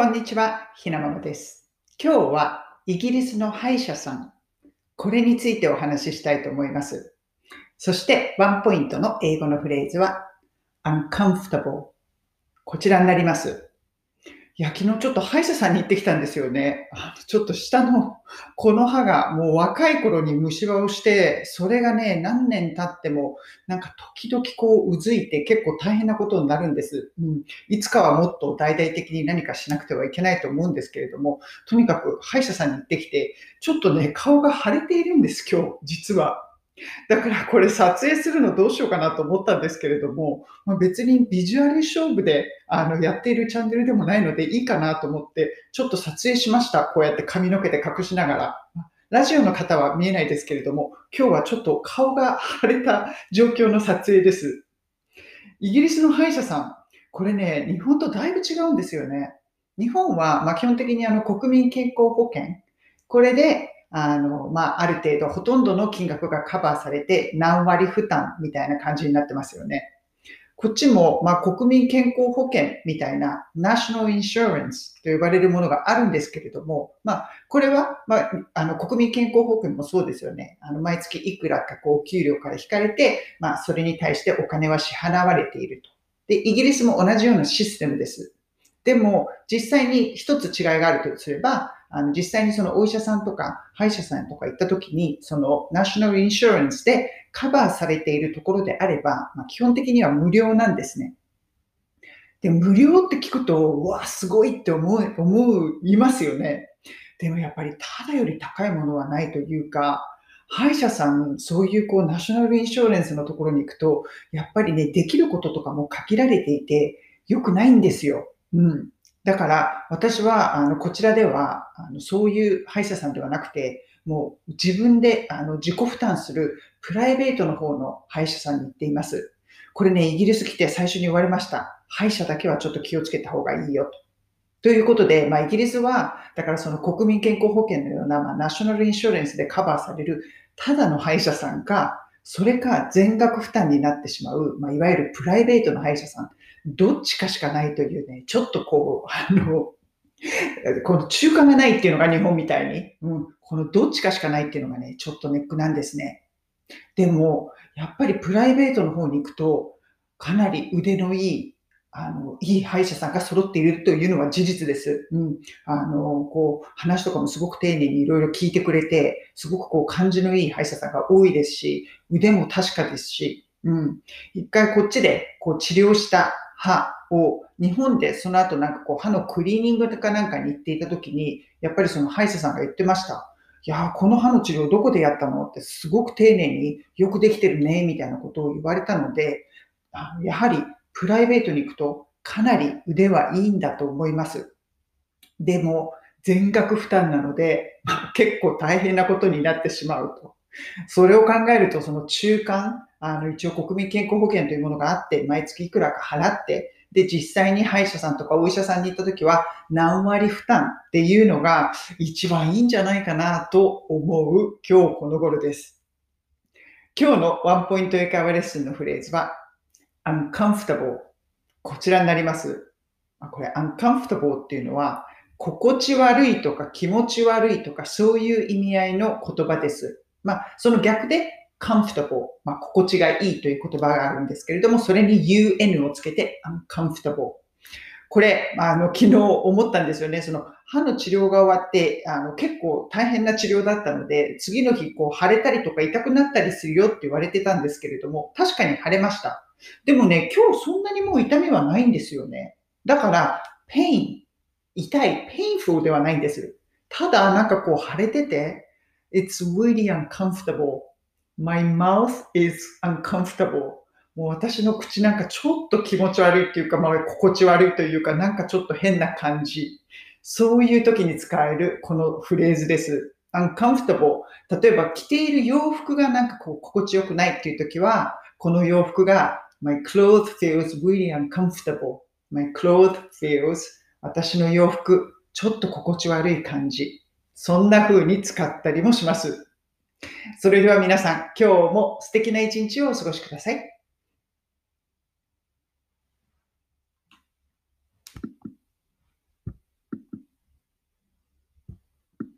こんにちは、ひなままです。今日はイギリスの歯医者さん、これについてお話ししたいと思います。そしてワンポイントの英語のフレーズは uncomfortable こちらになります。いや、昨日ちょっと歯医者さんに行ってきたんですよね。ちょっと下のこの歯がもう若い頃に虫歯をして、それがね、何年経ってもなんか時々こううずいて結構大変なことになるんです。うん、いつかはもっと大々的に何かしなくてはいけないと思うんですけれども、とにかく歯医者さんに行ってきて、ちょっとね、顔が腫れているんです、今日、実は。だからこれ撮影するのどうしようかなと思ったんですけれども、まあ、別にビジュアル勝負であのやっているチャンネルでもないのでいいかなと思って、ちょっと撮影しました。こうやって髪の毛で隠しながら。ラジオの方は見えないですけれども、今日はちょっと顔が腫れた状況の撮影です。イギリスの歯医者さん、これね、日本とだいぶ違うんですよね。日本は、ま基本的にあの国民健康保険、これであの、まあ、ある程度ほとんどの金額がカバーされて何割負担みたいな感じになってますよね。こっちも、まあ、国民健康保険みたいな National Insurance と呼ばれるものがあるんですけれども、まあ、これは、まあ、あの、国民健康保険もそうですよね。あの、毎月いくらかこう、給料から引かれて、まあ、それに対してお金は支払われていると。で、イギリスも同じようなシステムです。でも、実際に一つ違いがあるとすれば、あの、実際にそのお医者さんとか歯医者さんとか行った時に、そのナショナルインシュランスでカバーされているところであれば、まあ、基本的には無料なんですね。で、無料って聞くと、うわ、すごいって思う、思いますよね。でもやっぱりただより高いものはないというか、歯医者さん、そういうこう、ナショナルインシュアランスのところに行くと、やっぱりね、できることとかも限られていて、良くないんですよ。うん。だから、私は、あの、こちらでは、あの、そういう歯医者さんではなくて、もう自分で、あの、自己負担するプライベートの方の歯医者さんに行っています。これね、イギリス来て最初に言われました。歯医者だけはちょっと気をつけた方がいいよと。ということで、まあ、イギリスは、だからその国民健康保険のような、まあ、ナショナルインシュレンスでカバーされる、ただの歯医者さんか、それか全額負担になってしまう、まあ、いわゆるプライベートの歯医者さん。どっちかしかないというね、ちょっとこう、あの、この中間がないっていうのが日本みたいに、うん、このどっちかしかないっていうのがね、ちょっとネックなんですね。でも、やっぱりプライベートの方に行くと、かなり腕のいい、あの、いい歯医者さんが揃っているというのは事実です。うん。あの、こう、話とかもすごく丁寧にいろいろ聞いてくれて、すごくこう、感じのいい歯医者さんが多いですし、腕も確かですし、うん。一回こっちでこう治療した歯を日本でその後なんかこう歯のクリーニングとかなんかに行っていた時に、やっぱりその歯医者さんが言ってました。いやこの歯の治療どこでやったの？ってすごく丁寧によくできてるね、みたいなことを言われたので、やはりプライベートに行くとかなり腕はいいんだと思います。でも、全額負担なので、結構大変なことになってしまうと。それを考えると、その中間、あの、一応国民健康保険というものがあって、毎月いくらか払って、で、実際に歯医者さんとかお医者さんに行った時は、何割負担っていうのが一番いいんじゃないかなと思う今日この頃です。今日のワンポイント英会話レッスンのフレーズは、uncomfortable。こちらになります。これ、uncomfortable っていうのは、心地悪いとか気持ち悪いとかそういう意味合いの言葉です。まあ、その逆で comfortable、まあ、心地がいいという言葉があるんですけれども、それに un をつけて uncomfortable。これ、あの、昨日思ったんですよね。その歯の治療が終わって、あの、結構大変な治療だったので、次の日、こう、腫れたりとか痛くなったりするよって言われてたんですけれども、確かに腫れました。でもね、今日そんなにもう痛みはないんですよね。だから、pain、痛い、painful ではないんです。ただ、なんかこう腫れてて、it's really uncomfortable. My mouth is uncomfortable. もう私の口なんかちょっと気持ち悪いっていうか、まあ、心地悪いというか、なんかちょっと変な感じ。そういう時に使えるこのフレーズです。uncomfortable。例えば着ている洋服がなんかこう心地よくないっていう時は、この洋服が My clothes feels really uncomfortable. My clothes feels 私の洋服ちょっと心地悪い感じ。そんな風に使ったりもします。それでは皆さん、今日も素敵な一日をお過ごしください。